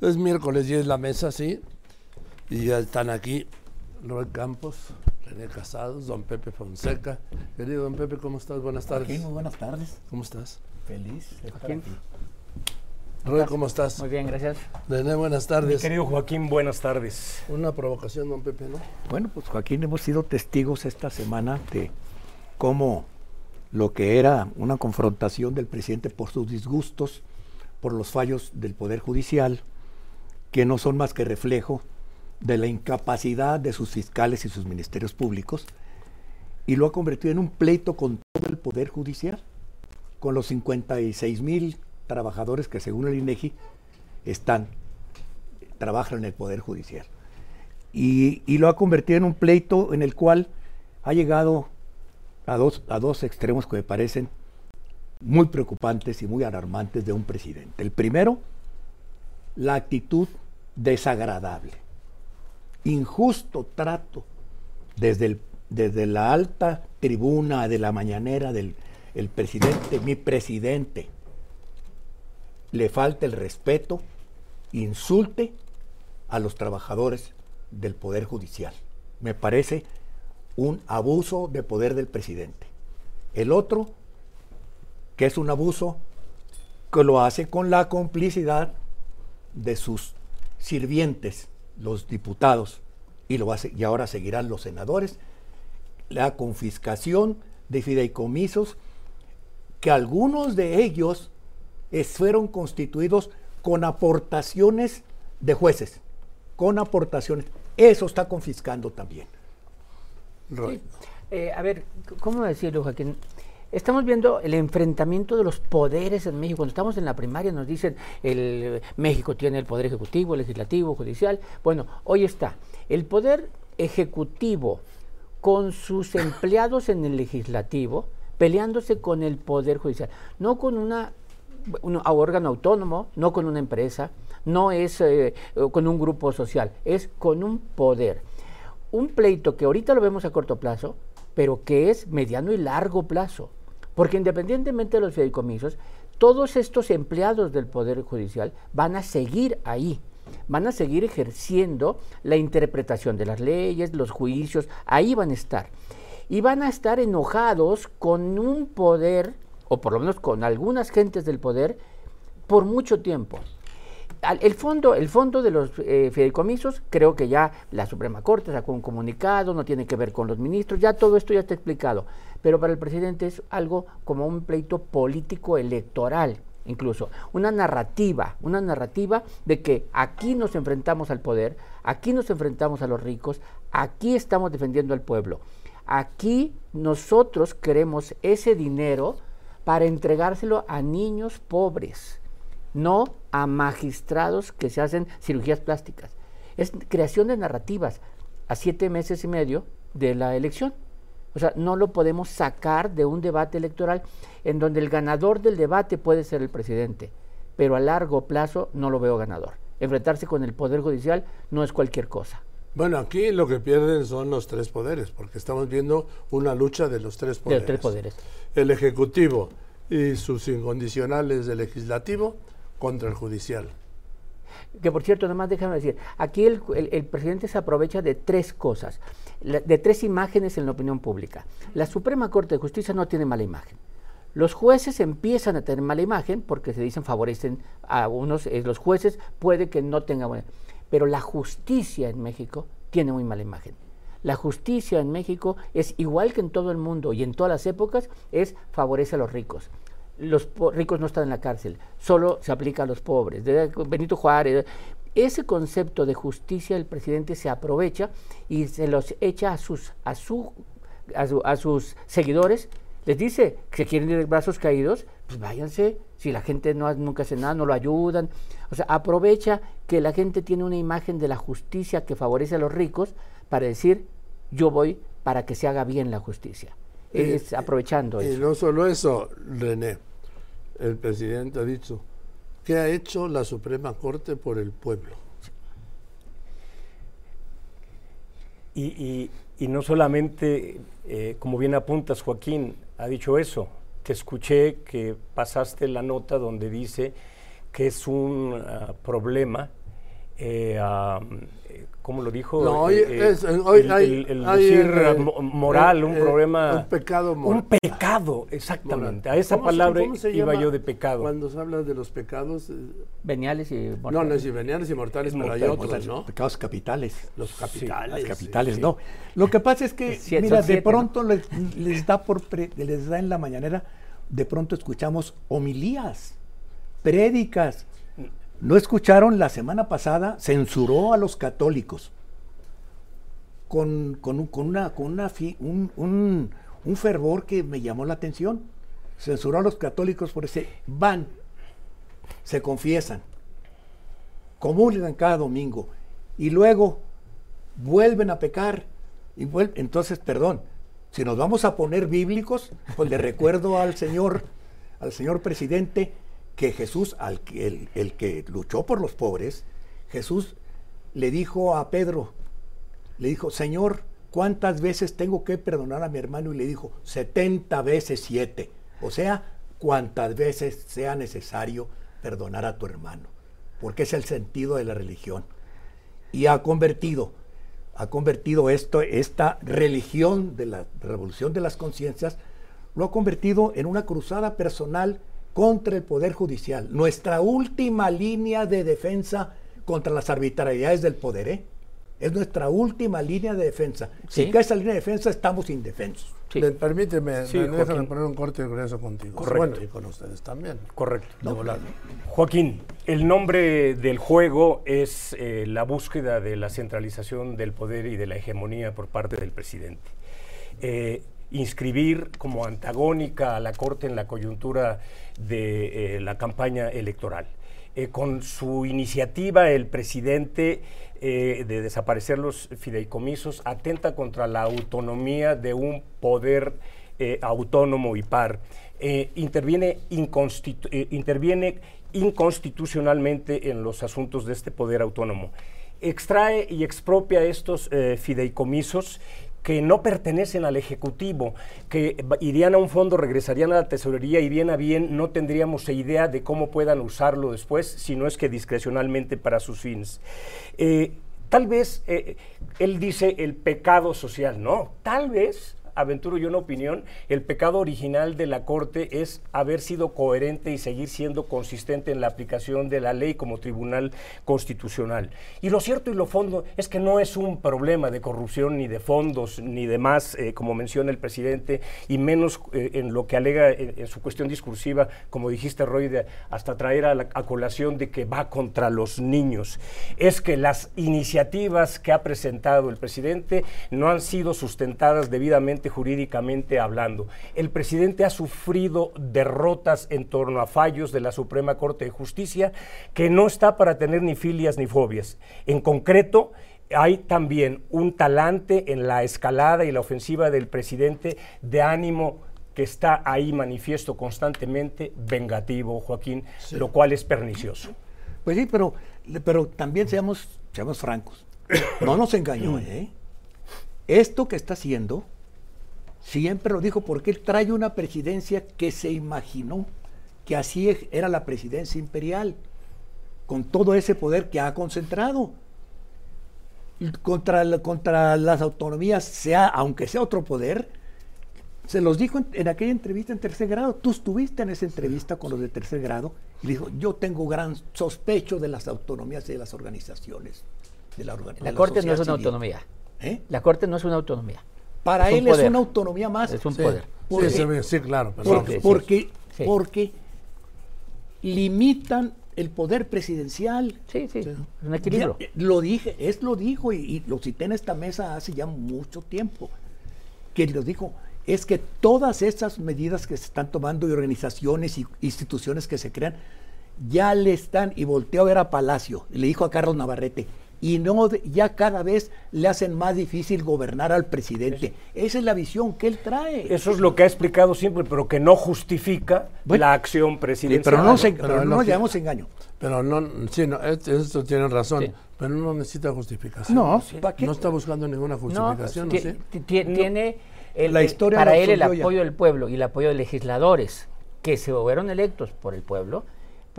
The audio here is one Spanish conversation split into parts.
Es miércoles y es la mesa, sí. Y ya están aquí Roy Campos, René Casados, don Pepe Fonseca. Querido don Pepe, ¿cómo estás? Buenas tardes. Joaquín, muy buenas tardes. ¿Cómo estás? Feliz de estar Joaquín. aquí. Roy, ¿cómo estás? Muy bien, gracias. René, buenas Mi tardes. querido Joaquín, buenas tardes. Una provocación, don Pepe, ¿no? Bueno, pues Joaquín, hemos sido testigos esta semana de cómo lo que era una confrontación del presidente por sus disgustos, por los fallos del Poder Judicial, que no son más que reflejo de la incapacidad de sus fiscales y sus ministerios públicos, y lo ha convertido en un pleito con todo el Poder Judicial, con los 56 mil trabajadores que según el INEGI están, trabajan en el Poder Judicial. Y, y lo ha convertido en un pleito en el cual ha llegado a dos, a dos extremos que me parecen muy preocupantes y muy alarmantes de un presidente. El primero, la actitud desagradable, injusto trato desde, desde la alta tribuna de la mañanera del el presidente, mi presidente, le falta el respeto, insulte a los trabajadores del Poder Judicial. Me parece un abuso de poder del presidente. El otro, que es un abuso que lo hace con la complicidad de sus sirvientes, los diputados, y, lo hace, y ahora seguirán los senadores, la confiscación de fideicomisos, que algunos de ellos fueron constituidos con aportaciones de jueces, con aportaciones. Eso está confiscando también. Eh, a ver, ¿cómo decirlo, Joaquín? Estamos viendo el enfrentamiento de los poderes en México. Cuando estamos en la primaria nos dicen el México tiene el poder ejecutivo, legislativo, judicial. Bueno, hoy está el poder ejecutivo con sus empleados en el legislativo peleándose con el poder judicial, no con una un órgano autónomo, no con una empresa, no es eh, con un grupo social, es con un poder. Un pleito que ahorita lo vemos a corto plazo, pero que es mediano y largo plazo. Porque independientemente de los fideicomisos, todos estos empleados del Poder Judicial van a seguir ahí, van a seguir ejerciendo la interpretación de las leyes, los juicios, ahí van a estar. Y van a estar enojados con un poder, o por lo menos con algunas gentes del poder, por mucho tiempo. El fondo, el fondo de los eh, fideicomisos, creo que ya la Suprema Corte sacó un comunicado, no tiene que ver con los ministros, ya todo esto ya está explicado. Pero para el presidente es algo como un pleito político electoral, incluso. Una narrativa, una narrativa de que aquí nos enfrentamos al poder, aquí nos enfrentamos a los ricos, aquí estamos defendiendo al pueblo. Aquí nosotros queremos ese dinero para entregárselo a niños pobres no a magistrados que se hacen cirugías plásticas. Es creación de narrativas a siete meses y medio de la elección. O sea, no lo podemos sacar de un debate electoral en donde el ganador del debate puede ser el presidente, pero a largo plazo no lo veo ganador. Enfrentarse con el Poder Judicial no es cualquier cosa. Bueno, aquí lo que pierden son los tres poderes, porque estamos viendo una lucha de los tres De poderes. los tres poderes. El Ejecutivo y sus incondicionales del Legislativo contra el Judicial. Que por cierto, nomás déjame decir, aquí el, el- el presidente se aprovecha de tres cosas, de tres imágenes en la opinión pública. La Suprema Corte de Justicia no tiene mala imagen. Los jueces empiezan a tener mala imagen porque se dicen favorecen a unos, eh, los jueces puede que no tengan buena, pero la justicia en México tiene muy mala imagen. La justicia en México es igual que en todo el mundo y en todas las épocas, es favorece a los ricos los ricos no están en la cárcel, solo se aplica a los pobres. De Benito Juárez, ese concepto de justicia el presidente se aprovecha y se los echa a sus, a su, a, su- a sus seguidores, les dice que quieren ir de brazos caídos, pues váyanse, si la gente no, nunca hace nada, no lo ayudan. O sea, aprovecha que la gente tiene una imagen de la justicia que favorece a los ricos para decir, yo voy para que se haga bien la justicia. Es aprovechando Y eso. no solo eso, René, el presidente ha dicho, ¿qué ha hecho la Suprema Corte por el pueblo? Y, y- no solamente, eh, como bien apuntas, Joaquín, ha dicho eso. Te escuché que pasaste la nota donde dice que es un ah, problema eh, a, eh, ¿cómo lo dijo? No, hoy Eh, es- hoy el, hay- el- el hay, decir eh, mo- moral, un eh, problema... un pecado moral. Un pecado, exactamente. A esa ¿Cómo se- palabra cómo se iba llama yo de pecado. Cuando se habla de los pecados, Veniales y no, no mortales. es veniales y mortales, pero hay Mortales, otros, ¿no? Pecados capitales. Los capitales. Las sí, capitales, sí. no. Lo que pasa es que, Siete- mira, de ¿no? pronto les, les da por pre- les da en la mañanera, de pronto escuchamos homilías, prédicas. ¿No escucharon la semana pasada? Censuró a los católicos con, con un- con una, con una fi- un, un- fervor que me llamó la atención. Censuró a los católicos por ese van, se confiesan, comulgan cada domingo y luego vuelven a pecar y entonces perdón si nos vamos a poner bíblicos pues le recuerdo al señor al señor presidente que Jesús al el, el que luchó por los pobres Jesús le dijo a Pedro le dijo Señor cuántas veces tengo que perdonar a mi hermano y le dijo 70 veces 7 o sea cuántas veces sea necesario perdonar a tu hermano porque es el sentido de la religión. Y ha convertido, ha convertido esto, esta religión de la revolución de las conciencias, lo ha convertido en una cruzada personal contra el Poder Judicial. Nuestra última línea de defensa contra las arbitrariedades del poder, ¿eh? Es nuestra última línea de defensa. Sí. Si cae esa línea de defensa, estamos indefensos. Sí. Permíteme, Sí, me- poner un corte de regreso contigo. Correcto. Bueno, y con ustedes también. Correcto. Volada. Joaquín, el nombre del juego es eh, la búsqueda de la centralización del poder y de la hegemonía por parte del presidente. Eh, inscribir como antagónica a la Corte en la coyuntura de eh, la campaña electoral. Eh, con su iniciativa, el presidente eh, de desaparecer los fideicomisos atenta contra la autonomía de un poder autónomo y par. Interviene, interviene inconstitucionalmente en los asuntos de este poder autónomo. Extrae y expropia estos fideicomisos que no pertenecen al Ejecutivo, que irían a un fondo, regresarían a la tesorería y bien a bien no tendríamos idea de cómo puedan usarlo después, si no es que discrecionalmente para sus fines. Eh, tal vez, eh, él dice el pecado social, no, tal vez aventuro yo una opinión, el pecado original de la Corte es haber sido coherente y seguir siendo consistente en la aplicación de la ley como tribunal constitucional. Y lo cierto y lo fondo es que no es un problema de corrupción ni de fondos ni de más, eh, como menciona el presidente, y menos eh, en lo que alega en, en su cuestión discursiva, como dijiste, Roy, de hasta traer a, la, a colación de que va contra los niños. Es que las iniciativas que ha presentado el presidente no han sido sustentadas debidamente jurídicamente hablando. El presidente ha sufrido derrotas en torno a fallos de la Suprema Corte de Justicia que no está para tener ni filias ni fobias. En concreto, hay también un talante en la escalada y la ofensiva del presidente de ánimo que está ahí manifiesto constantemente, vengativo, Joaquín, lo cual es pernicioso. Pues sí, pero, pero también seamos, seamos francos. No nos engañó, ¿eh? Esto que está haciendo, siempre lo dijo porque él trae una presidencia que se imaginó que así era la presidencia imperial, con todo ese poder que ha concentrado. Contra, contra las autonomías, sea, aunque sea otro poder, se los dijo en, en aquella entrevista en tercer grado. Tú estuviste en esa entrevista con los de tercer grado y dijo, yo tengo gran sospecho de las autonomías y de las organizaciones. De la, de La Corte no es una civil". autonomía. ¿Eh? La Corte no es una autonomía. Para un él es una autonomía más. Es un Sí, poder. sí, Porque- sí, sí, claro. Porque, sí, sí. porque, Sí. porque limitan el poder presidencial. Sí, sí, es un equilibrio. Ya, eh, lo dije, es lo dijo y, y lo cité en esta mesa hace ya mucho tiempo, que lo dijo, es que todas esas medidas que se están tomando y organizaciones y instituciones que se crean, ya le están, y volteó a ver a Palacio, y le dijo a Carlos Navarrete, y no ya cada vez le hacen más difícil gobernar al presidente. Esa es la visión que él trae. Eso es lo que ha explicado siempre, pero que no justifica Bueno, la acción presidencial. pero no, se, Pero no lógico. llevamos engaño. Pero no, sí, no, es- esto tiene razón, Sí. pero no necesita justificación. No, ¿para qué? No está buscando ninguna No, justificación, ¿no? sí? ti- ti- tiene el- La el- historia para él el ya. apoyo del pueblo y el apoyo de legisladores que se fueron electos por el pueblo,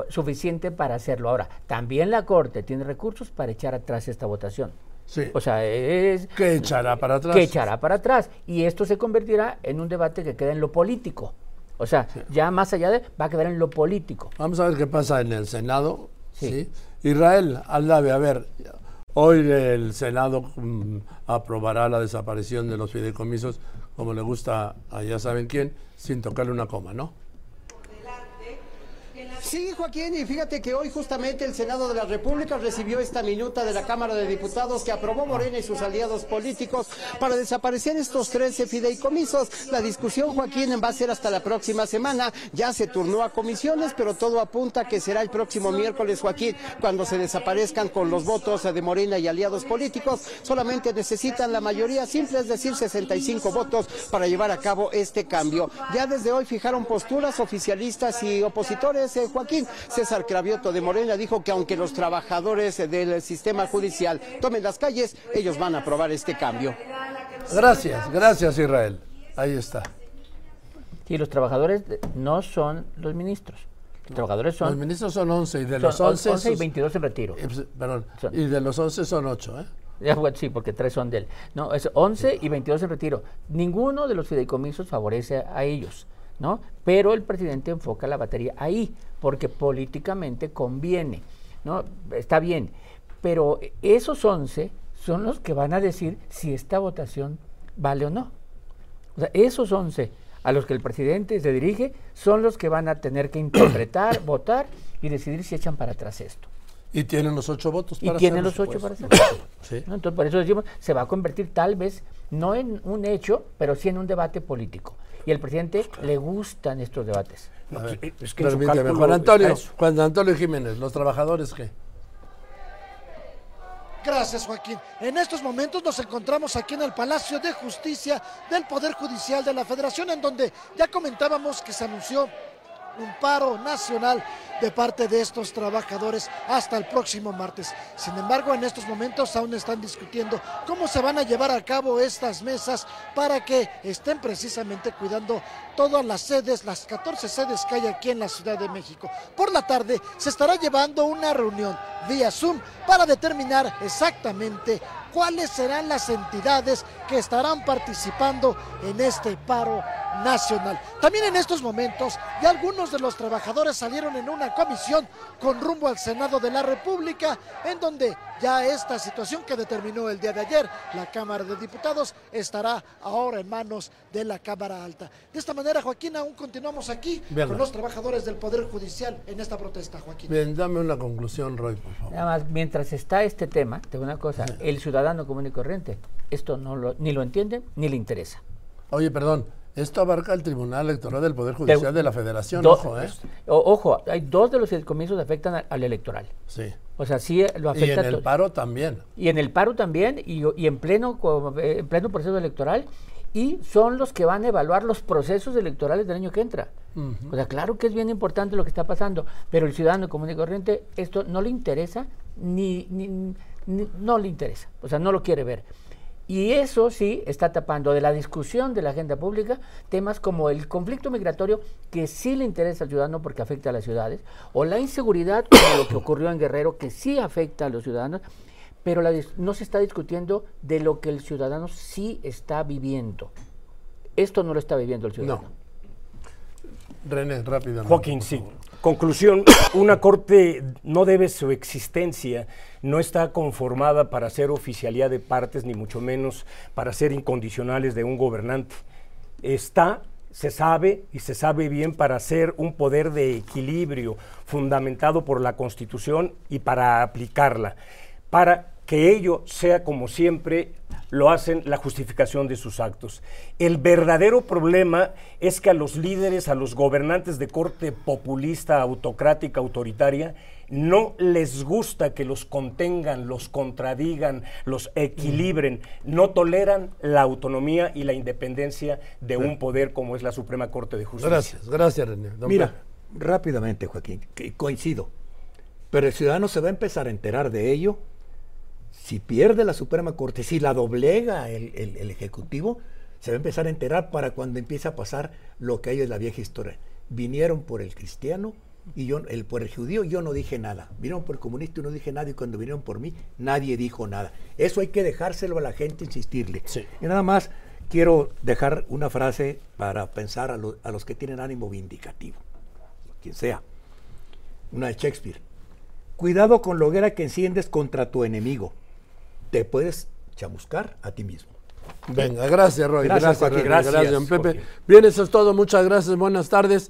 suficiente para hacerlo. Ahora, también la Corte tiene recursos para echar atrás esta votación. Sí. O sea, es... ¿Qué echará para atrás? Que echará para atrás. Y esto se convertirá en un debate que queda en lo político. O sea, ya más allá de, va a quedar en lo político. Vamos a ver qué pasa en el Senado. Sí. ¿sí? Israel, Aldave, a ver, hoy el Senado mm, aprobará la desaparición de los fideicomisos, como le gusta a ya saben quién, sin tocarle una coma, ¿no? Sí, Joaquín, y fíjate que hoy justamente el Senado de la República recibió esta minuta de la Cámara de Diputados que aprobó Morena y sus aliados políticos para desaparecer estos 13 fideicomisos. La discusión, Joaquín, va a ser hasta la próxima semana. Ya se turnó a comisiones, pero todo apunta que será el próximo miércoles, Joaquín, cuando se desaparezcan con los votos de Morena y aliados políticos. Solamente necesitan la mayoría simple, es decir, 65 votos para llevar a cabo este cambio. Ya desde hoy fijaron posturas oficialistas y opositores. Eh, Joaquín César Cravioto de Morena dijo que aunque los trabajadores del sistema judicial tomen las calles, ellos van a aprobar este cambio. Gracias, gracias Israel. Ahí está. Y los trabajadores no son los ministros. Los trabajadores son, Los ministros son 11 y de son los 11... 11 y sus- 22 en retiro. eh, pues, Perdón, Son- y de los 11 son 8, ¿eh? Ya, bueno, Sí, porque tres son de él. No, es 11 y 22 en retiro. Ninguno de los fideicomisos favorece a ellos, ¿no? Pero el presidente enfoca la batería ahí, porque políticamente conviene, ¿no? Está bien. Pero esos 11 son los que van a decir si esta votación vale o no. O sea, esos 11 a los que el presidente se dirige son los que van a tener que interpretar, votar y decidir si echan para atrás esto. Y tienen los 8 votos Y para tienen hacerlo, los ocho para hacerlo. Sí. ¿no? Entonces, por eso decimos, se va a convertir tal vez no en un hecho, pero sí en un debate político. Y al presidente le gustan estos debates. No, A ver, es que en su permíteme, Juan Antonio. Juan Antonio Jiménez, los trabajadores qué? Gracias, Joaquín. En estos momentos nos encontramos aquí en el Palacio de Justicia del Poder Judicial de la Federación, en donde ya comentábamos que se anunció un paro nacional de parte de estos trabajadores hasta el próximo martes. Sin embargo, en estos momentos aún están discutiendo cómo se van a llevar a cabo estas mesas para que estén precisamente cuidando todas las sedes, las 14 sedes que hay aquí en la Ciudad de México. Por la tarde se estará llevando una reunión vía Zoom para determinar exactamente cuáles serán las entidades que estarán participando en este paro nacional. También en estos momentos ya algunos de los trabajadores salieron en una comisión con rumbo al Senado de la República, en donde ya esta situación que determinó el día de ayer la Cámara de Diputados estará ahora en manos de la Cámara Alta. De esta manera, Joaquín, aún continuamos aquí Bien. con los trabajadores del Poder Judicial en esta protesta, Joaquín. Bien, dame una conclusión, Roy, por favor. Nada más, mientras está este tema, te digo una cosa, el ciudadano común y corriente, esto no lo, ni lo entiende ni le interesa. Oye, perdón, esto abarca el Tribunal Electoral del Poder Judicial de la Federación, Do- ojo, ¿eh? o- ojo, hay dos de los comienzos que afectan al, al electoral. Sí. O sea, sí eh, lo Y afecta en a el paro también. y en el paro también y, y en pleno eh, en pleno proceso electoral y son los que van a evaluar los procesos electorales del año que entra. O sea, claro que es bien importante lo que está pasando, pero el ciudadano común y corriente esto no le interesa ni, ni- ni- no le interesa, o sea, no lo quiere ver. Y eso sí está tapando de la discusión de la agenda pública temas como el conflicto migratorio, que sí le interesa al ciudadano porque afecta a las ciudades, o la inseguridad, como lo que ocurrió en Guerrero, que sí afecta a los ciudadanos, pero la no se está discutiendo de lo que el ciudadano sí está viviendo. Esto no lo está viviendo el ciudadano. No. René, rápido. Joaquín, sí. Conclusión, una corte no debe su existencia, no está conformada para ser oficialía de partes, ni mucho menos para ser incondicionales de un gobernante. Está, se sabe, y se sabe bien, para ser un poder de equilibrio fundamentado por la Constitución y para aplicarla, para que ello sea como siempre lo hacen la justificación de sus actos. El verdadero problema es que a los líderes, a los gobernantes de corte populista, autocrática, autoritaria, no les gusta que los contengan, los contradigan, los equilibren, no toleran la autonomía y la independencia de un poder como es la Suprema Corte de Justicia. Gracias, gracias, René. Don Mira, rápidamente, Joaquín, que coincido. Pero el ciudadano se va a empezar a enterar de ello si pierde la Suprema Corte, si la doblega el, el- el Ejecutivo, se va a empezar a enterar para cuando empiece a pasar lo que hay en la vieja historia. Vinieron por el cristiano y yo, el, por el judío yo no dije nada. Vinieron por el comunista y no dije nada y cuando vinieron por mí nadie dijo nada. Eso hay que dejárselo a la gente, insistirle. Sí. Y nada más quiero dejar una frase para pensar a, lo- a los que tienen ánimo vindicativo, quien sea. Una de Shakespeare. Cuidado con la hoguera que enciendes contra tu enemigo. Te puedes chamuscar a ti mismo. Venga, gracias, Roy. Gracias, Gracias, Joaquín. Gracias, Gracias, Pepe. Joaquín. Bien, eso es todo. Muchas gracias. Buenas tardes.